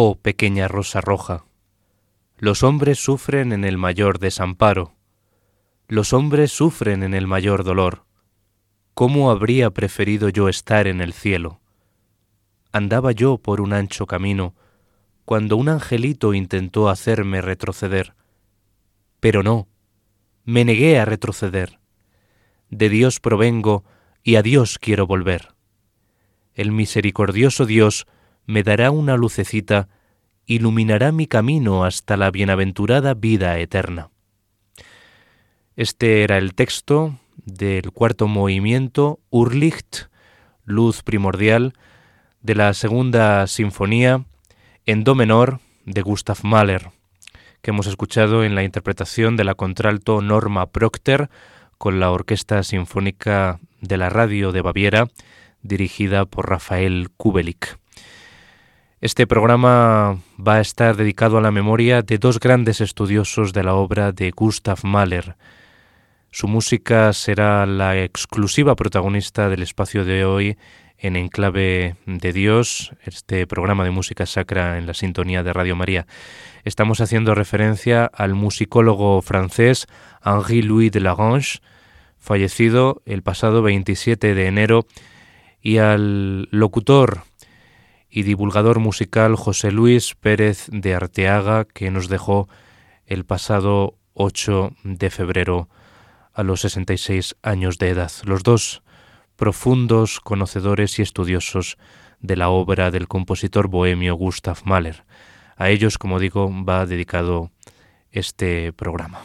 Oh pequeña rosa roja, los hombres sufren en el mayor desamparo, los hombres sufren en el mayor dolor. ¿Cómo habría preferido yo estar en el cielo? Andaba yo por un ancho camino, cuando un angelito intentó hacerme retroceder. Pero no, me negué a retroceder. De Dios provengo y a Dios quiero volver. El misericordioso Dios me dará una lucecita, iluminará mi camino hasta la bienaventurada vida eterna. Este era el texto del cuarto movimiento Urlicht, luz primordial, de la segunda sinfonía en do menor de Gustav Mahler, que hemos escuchado en la interpretación de la contralto Norma Procter con la Orquesta Sinfónica de la Radio de Baviera, dirigida por Rafael Kubelik. Este programa va a estar dedicado a la memoria de dos grandes estudiosos de la obra de Gustav Mahler. Su música será la exclusiva protagonista del espacio de hoy en Enclave de Dios, este programa de música sacra en la sintonía de Radio María. Estamos haciendo referencia al musicólogo francés Henri-Louis de Lagrange, fallecido el pasado 27 de enero, y al locutor y divulgador musical José Luis Pérez de Arteaga, que nos dejó el pasado 8 de febrero a los 66 años de edad. Los dos profundos conocedores y estudiosos de la obra del compositor bohemio Gustav Mahler. A ellos, como digo, va dedicado este programa.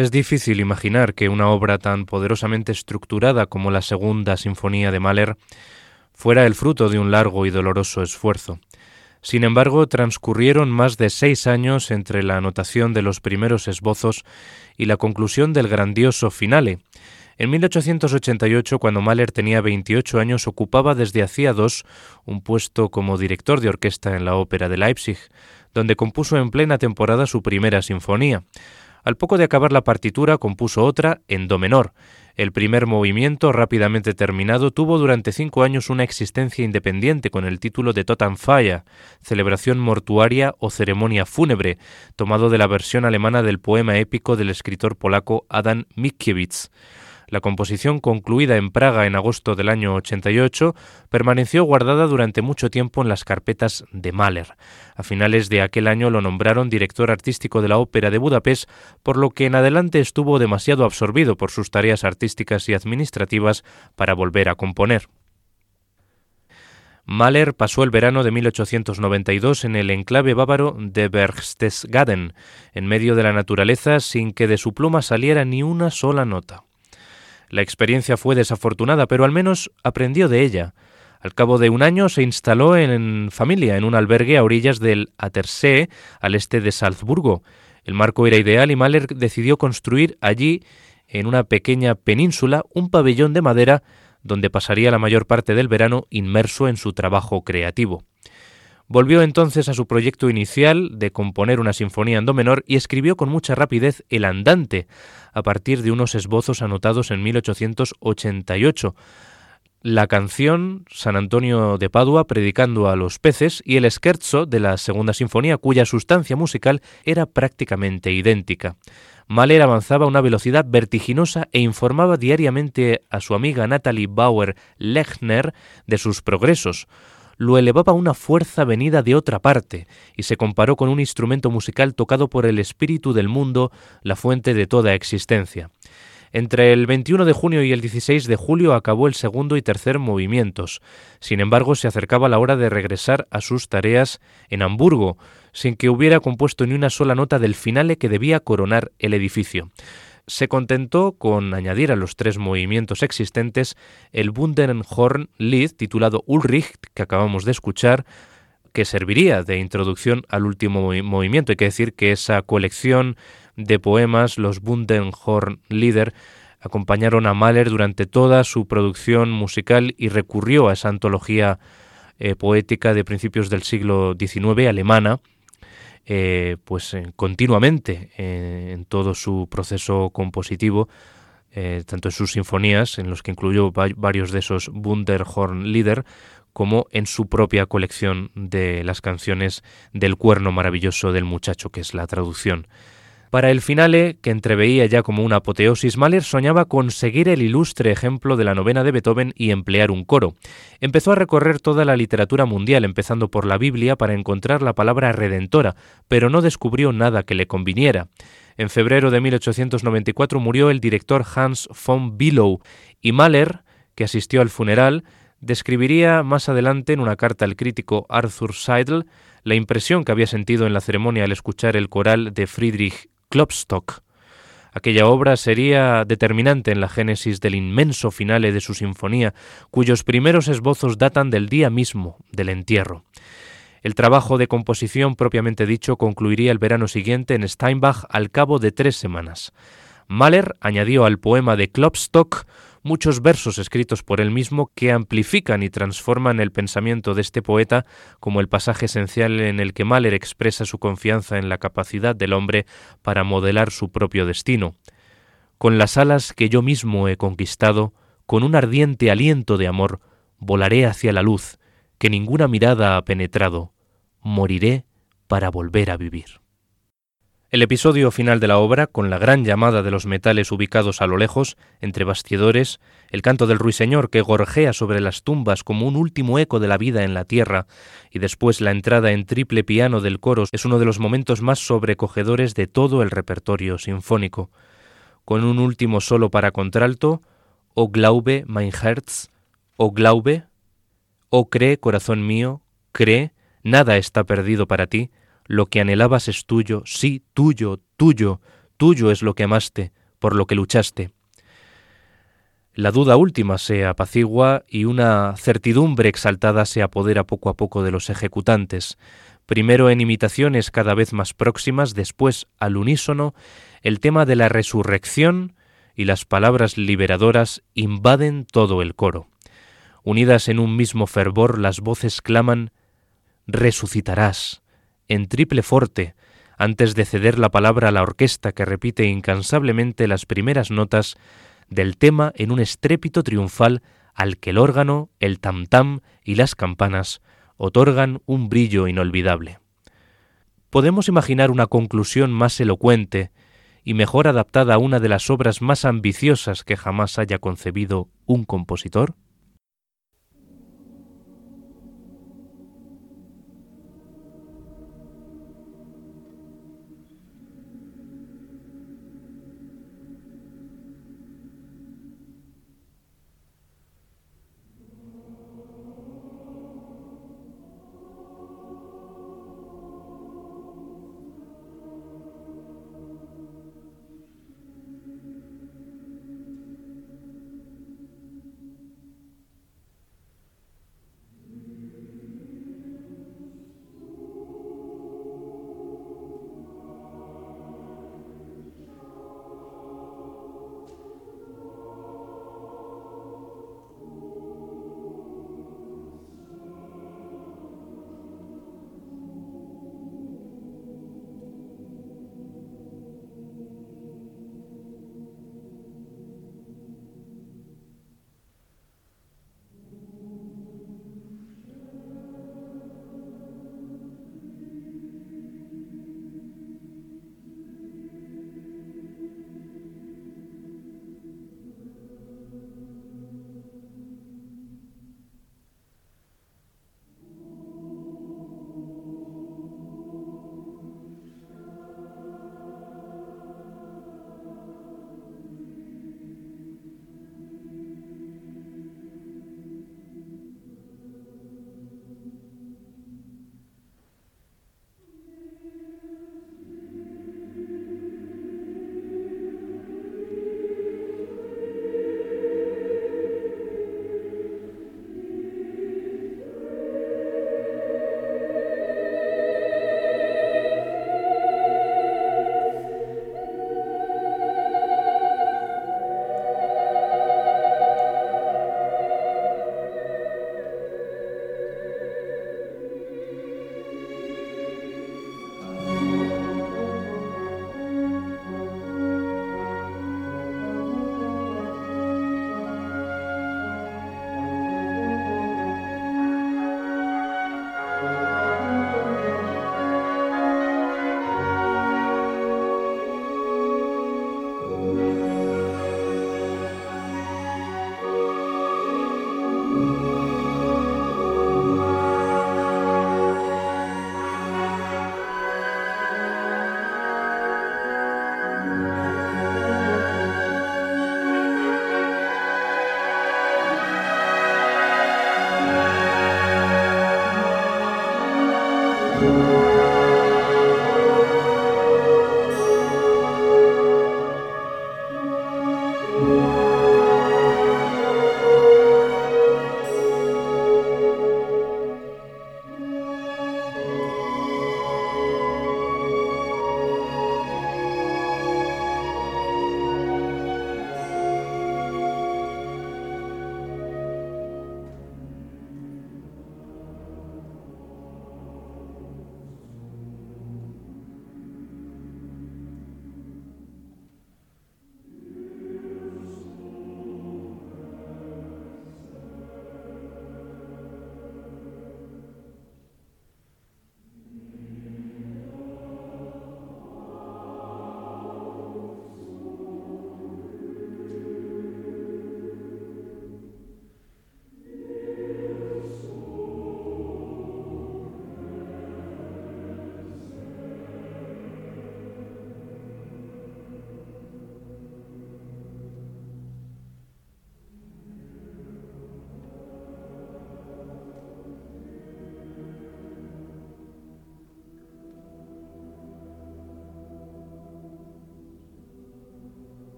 Es difícil imaginar que una obra tan poderosamente estructurada como la Segunda Sinfonía de Mahler fuera el fruto de un largo y doloroso esfuerzo. Sin embargo, transcurrieron más de seis años entre la anotación de los primeros esbozos y la conclusión del grandioso finale. En 1888, cuando Mahler tenía 28 años, ocupaba desde hacía dos un puesto como director de orquesta en la Ópera de Leipzig, donde compuso en plena temporada su primera sinfonía. Al poco de acabar la partitura compuso otra en do menor. El primer movimiento, rápidamente terminado, tuvo durante cinco años una existencia independiente con el título de Totenfeier, celebración mortuaria o ceremonia fúnebre, tomado de la versión alemana del poema épico del escritor polaco Adam Mickiewicz. La composición, concluida en Praga en agosto del año 88, permaneció guardada durante mucho tiempo en las carpetas de Mahler. A finales de aquel año lo nombraron director artístico de la Ópera de Budapest, por lo que en adelante estuvo demasiado absorbido por sus tareas artísticas y administrativas para volver a componer. Mahler pasó el verano de 1892 en el enclave bávaro de Berchtesgaden, en medio de la naturaleza, sin que de su pluma saliera ni una sola nota. La experiencia fue desafortunada, pero al menos aprendió de ella. Al cabo de un año se instaló en familia en un albergue a orillas del Attersee, al este de Salzburgo. El marco era ideal y Mahler decidió construir allí, en una pequeña península, un pabellón de madera donde pasaría la mayor parte del verano inmerso en su trabajo creativo. Volvió entonces a su proyecto inicial de componer una sinfonía en menor y escribió con mucha rapidez El Andante, a partir de unos esbozos anotados en 1888. La canción San Antonio de Padua predicando a los peces y el scherzo de la segunda sinfonía cuya sustancia musical era prácticamente idéntica. Mahler avanzaba a una velocidad vertiginosa e informaba diariamente a su amiga Natalie Bauer Lechner de sus progresos lo elevaba una fuerza venida de otra parte, y se comparó con un instrumento musical tocado por el espíritu del mundo, la fuente de toda existencia. Entre el 21 de junio y el 16 de julio acabó el segundo y tercer movimientos. Sin embargo, se acercaba la hora de regresar a sus tareas en Hamburgo, sin que hubiera compuesto ni una sola nota del finale que debía coronar el edificio se contentó con añadir a los tres movimientos existentes el Bundenhorn Lied titulado Ulrich, que acabamos de escuchar, que serviría de introducción al último movimiento. Hay que decir que esa colección de poemas, los Bundenhorn Lieder, acompañaron a Mahler durante toda su producción musical y recurrió a esa antología eh, poética de principios del siglo XIX alemana, eh, pues eh, continuamente eh, en todo su proceso compositivo, tanto en sus sinfonías, en los que incluyó varios de esos Wunderhorn Lieder, como en su propia colección de las canciones del cuerno maravilloso del muchacho, que es la traducción para el finale, que entreveía ya como una apoteosis, Mahler soñaba con seguir el ilustre ejemplo de la novena de Beethoven y emplear un coro. Empezó a recorrer toda la literatura mundial, empezando por la Biblia, para encontrar la palabra redentora, pero no descubrió nada que le conviniera. En febrero de 1894 murió el director Hans von Bülow y Mahler, que asistió al funeral, describiría más adelante en una carta al crítico Arthur Seidel la impresión que había sentido en la ceremonia al escuchar el coral de Friedrich Klopstock. Aquella obra sería determinante en la génesis del inmenso finale de su sinfonía, cuyos primeros esbozos datan del día mismo del entierro. El trabajo de composición propiamente dicho concluiría el verano siguiente en Steinbach al cabo de tres semanas. Mahler añadió al poema de Klopstock muchos versos escritos por él mismo que amplifican y transforman el pensamiento de este poeta, como el pasaje esencial en el que Mahler expresa su confianza en la capacidad del hombre para modelar su propio destino. Con las alas que yo mismo he conquistado, con un ardiente aliento de amor, volaré hacia la luz, que ninguna mirada ha penetrado, moriré para volver a vivir. El episodio final de la obra, con la gran llamada de los metales ubicados a lo lejos, entre bastidores, el canto del ruiseñor que gorjea sobre las tumbas como un último eco de la vida en la tierra, y después la entrada en triple piano del coro, es uno de los momentos más sobrecogedores de todo el repertorio sinfónico. Con un último solo para contralto, O Glaube, mein Herz, O Glaube, O cree, corazón mío, cree, nada está perdido para ti, lo que anhelabas es tuyo, sí, tuyo, tuyo, tuyo es lo que amaste, por lo que luchaste. La duda última se apacigua y una certidumbre exaltada se apodera poco a poco de los ejecutantes, primero en imitaciones cada vez más próximas, después al unísono, el tema de la resurrección y las palabras liberadoras invaden todo el coro. Unidas en un mismo fervor, las voces claman Resucitarás, en triple forte, antes de ceder la palabra a la orquesta que repite incansablemente las primeras notas del tema en un estrépito triunfal al que el órgano, el tam-tam y las campanas otorgan un brillo inolvidable. Podemos imaginar una conclusión más elocuente y mejor adaptada a una de las obras más ambiciosas que jamás haya concebido un compositor?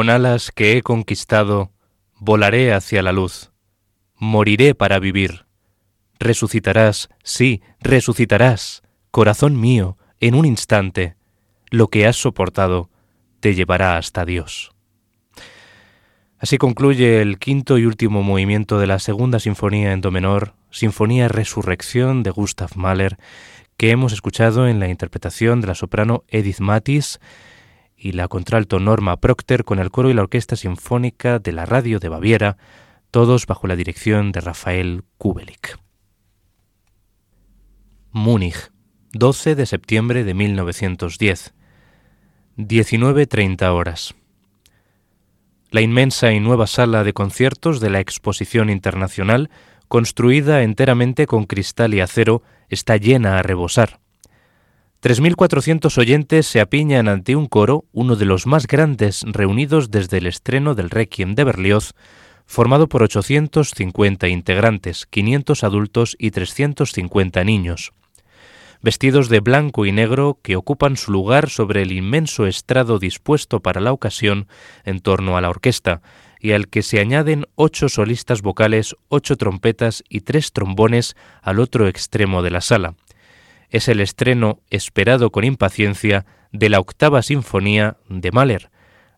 Con alas que he conquistado, volaré hacia la luz. Moriré para vivir. Resucitarás, sí, resucitarás, corazón mío, en un instante. Lo que has soportado te llevará hasta Dios. Así concluye el quinto y último movimiento de la segunda sinfonía en do menor, Sinfonía Resurrección de Gustav Mahler, que hemos escuchado en la interpretación de la soprano Edith Matis y la contralto Norma Procter con el coro y la Orquesta Sinfónica de la Radio de Baviera, todos bajo la dirección de Rafael Kubelik. Múnich, 12 de septiembre de 1910. 19.30 horas. La inmensa y nueva sala de conciertos de la Exposición Internacional, construida enteramente con cristal y acero, está llena a rebosar. 3.400 oyentes se apiñan ante un coro, uno de los más grandes reunidos desde el estreno del Requiem de Berlioz, formado por 850 integrantes, 500 adultos y 350 niños. Vestidos de blanco y negro que ocupan su lugar sobre el inmenso estrado dispuesto para la ocasión en torno a la orquesta, y al que se añaden ocho solistas vocales, ocho trompetas y tres trombones al otro extremo de la sala es el estreno esperado con impaciencia de la octava sinfonía de Mahler,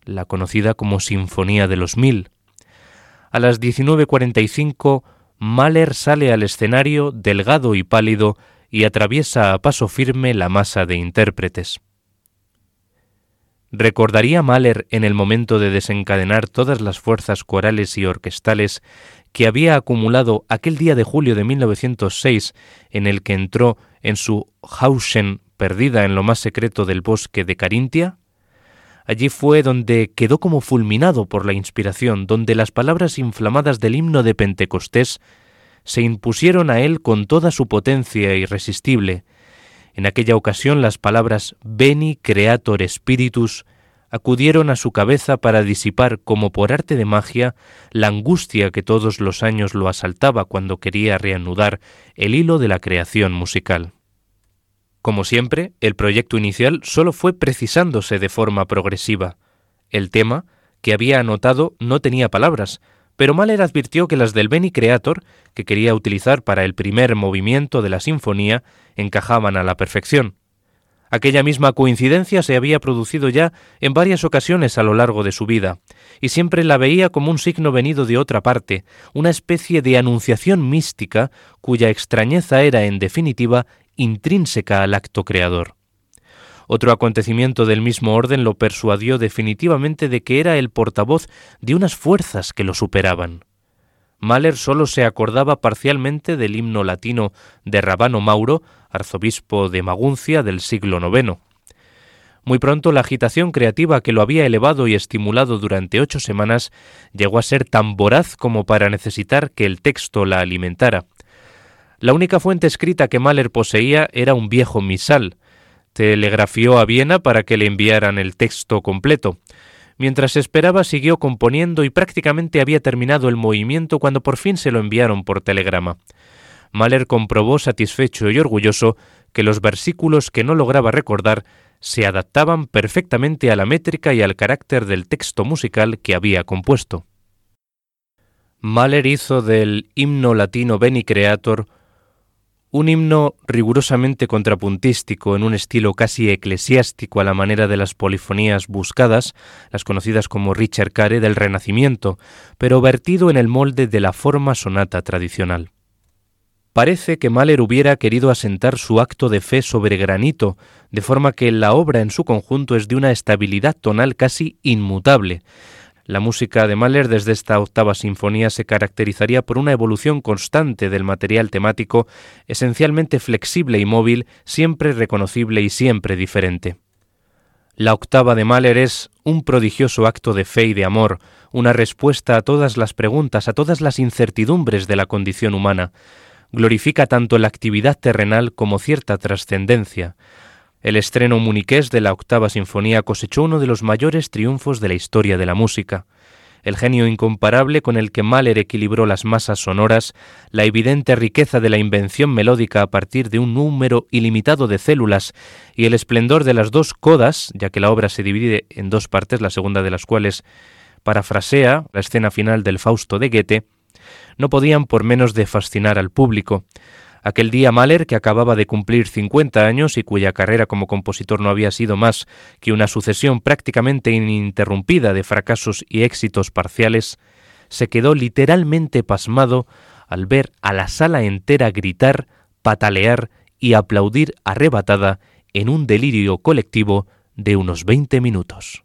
la conocida como Sinfonía de los Mil. A las 19.45, Mahler sale al escenario delgado y pálido y atraviesa a paso firme la masa de intérpretes. ¿Recordaría Mahler en el momento de desencadenar todas las fuerzas corales y orquestales que había acumulado aquel día de julio de 1906 en el que entró en su Hausen perdida en lo más secreto del bosque de Carintia? Allí fue donde quedó como fulminado por la inspiración, donde las palabras inflamadas del himno de Pentecostés se impusieron a él con toda su potencia irresistible. En aquella ocasión las palabras Beni Creator Spiritus acudieron a su cabeza para disipar como por arte de magia la angustia que todos los años lo asaltaba cuando quería reanudar el hilo de la creación musical. Como siempre, el proyecto inicial solo fue precisándose de forma progresiva. El tema, que había anotado, no tenía palabras, pero Mahler advirtió que las del Beni Creator, que quería utilizar para el primer movimiento de la sinfonía, encajaban a la perfección. Aquella misma coincidencia se había producido ya en varias ocasiones a lo largo de su vida, y siempre la veía como un signo venido de otra parte, una especie de anunciación mística cuya extrañeza era, en definitiva, intrínseca al acto creador. Otro acontecimiento del mismo orden lo persuadió definitivamente de que era el portavoz de unas fuerzas que lo superaban. Mahler solo se acordaba parcialmente del himno latino de Rabano Mauro, arzobispo de Maguncia del siglo IX. Muy pronto la agitación creativa que lo había elevado y estimulado durante ocho semanas llegó a ser tan voraz como para necesitar que el texto la alimentara. La única fuente escrita que Mahler poseía era un viejo misal. Telegrafió a Viena para que le enviaran el texto completo. Mientras esperaba siguió componiendo y prácticamente había terminado el movimiento cuando por fin se lo enviaron por telegrama. Mahler comprobó satisfecho y orgulloso que los versículos que no lograba recordar se adaptaban perfectamente a la métrica y al carácter del texto musical que había compuesto. Mahler hizo del himno latino Beni Creator un himno rigurosamente contrapuntístico en un estilo casi eclesiástico a la manera de las polifonías buscadas, las conocidas como Richard Care del Renacimiento, pero vertido en el molde de la forma sonata tradicional. Parece que Mahler hubiera querido asentar su acto de fe sobre granito, de forma que la obra en su conjunto es de una estabilidad tonal casi inmutable, la música de Mahler desde esta octava sinfonía se caracterizaría por una evolución constante del material temático, esencialmente flexible y móvil, siempre reconocible y siempre diferente. La octava de Mahler es un prodigioso acto de fe y de amor, una respuesta a todas las preguntas, a todas las incertidumbres de la condición humana. Glorifica tanto la actividad terrenal como cierta trascendencia, el estreno muniqués de la octava sinfonía cosechó uno de los mayores triunfos de la historia de la música. el genio incomparable con el que Mahler equilibró las masas sonoras, la evidente riqueza de la invención melódica a partir de un número ilimitado de células y el esplendor de las dos codas, ya que la obra se divide en dos partes, la segunda de las cuales parafrasea la escena final del Fausto de Goethe, no podían por menos de fascinar al público. Aquel día Mahler, que acababa de cumplir 50 años y cuya carrera como compositor no había sido más que una sucesión prácticamente ininterrumpida de fracasos y éxitos parciales, se quedó literalmente pasmado al ver a la sala entera gritar, patalear y aplaudir arrebatada en un delirio colectivo de unos 20 minutos.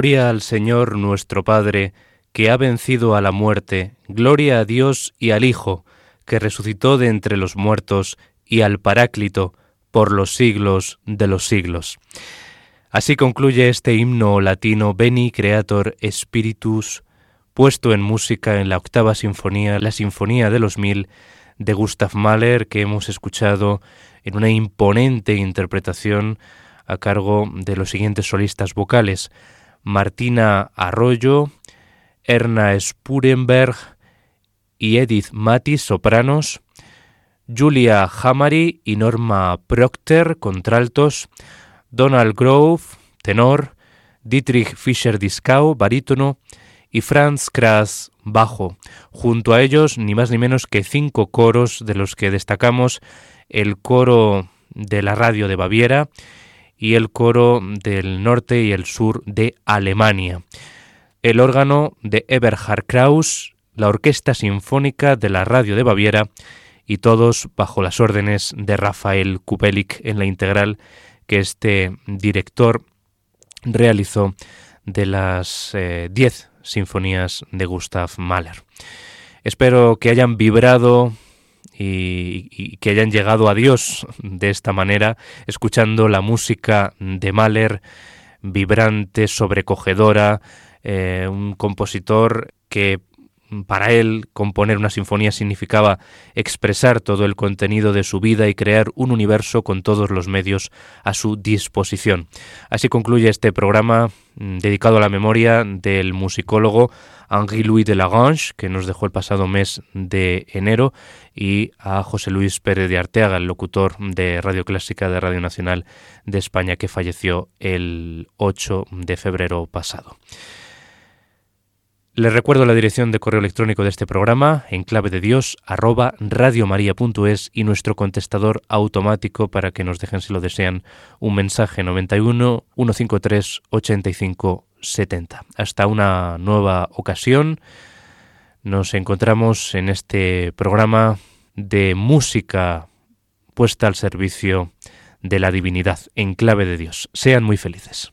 Gloria al Señor nuestro Padre, que ha vencido a la muerte, gloria a Dios y al Hijo, que resucitó de entre los muertos, y al Paráclito, por los siglos de los siglos. Así concluye este himno latino Beni Creator Spiritus, puesto en música en la octava sinfonía, la Sinfonía de los Mil, de Gustav Mahler, que hemos escuchado en una imponente interpretación a cargo de los siguientes solistas vocales. Martina Arroyo, Erna Spurenberg y Edith Matis, sopranos, Julia Hamari y Norma Procter, contraltos, Donald Grove, tenor, Dietrich Fischer-Dieskau, barítono, y Franz Kras, bajo. Junto a ellos, ni más ni menos que cinco coros, de los que destacamos el coro de la radio de Baviera, y el coro del norte y el sur de Alemania. El órgano de Eberhard Kraus, la Orquesta Sinfónica de la Radio de Baviera y todos bajo las órdenes de Rafael Kubelik en la integral que este director realizó de las eh, diez sinfonías de Gustav Mahler. Espero que hayan vibrado y, que hayan llegado a Dios de esta manera, escuchando la música de Mahler, vibrante, sobrecogedora, eh, un compositor que para él componer una sinfonía significaba expresar todo el contenido de su vida y crear un universo con todos los medios a su disposición. Así concluye este programa mm, dedicado a la memoria del musicólogo Henri-Louis de Lagrange, que nos dejó el pasado mes de enero, y a José Luis Pérez de Arteaga, el locutor de Radio Clásica de Radio Nacional de España, que falleció el 8 de febrero pasado. Les recuerdo la dirección de correo electrónico de este programa, en clave de Dios, y nuestro contestador automático para que nos dejen, si lo desean, un mensaje 91 153 85 70. Hasta una nueva ocasión. Nos encontramos en este programa de música puesta al servicio de la divinidad, en clave de Dios. Sean muy felices.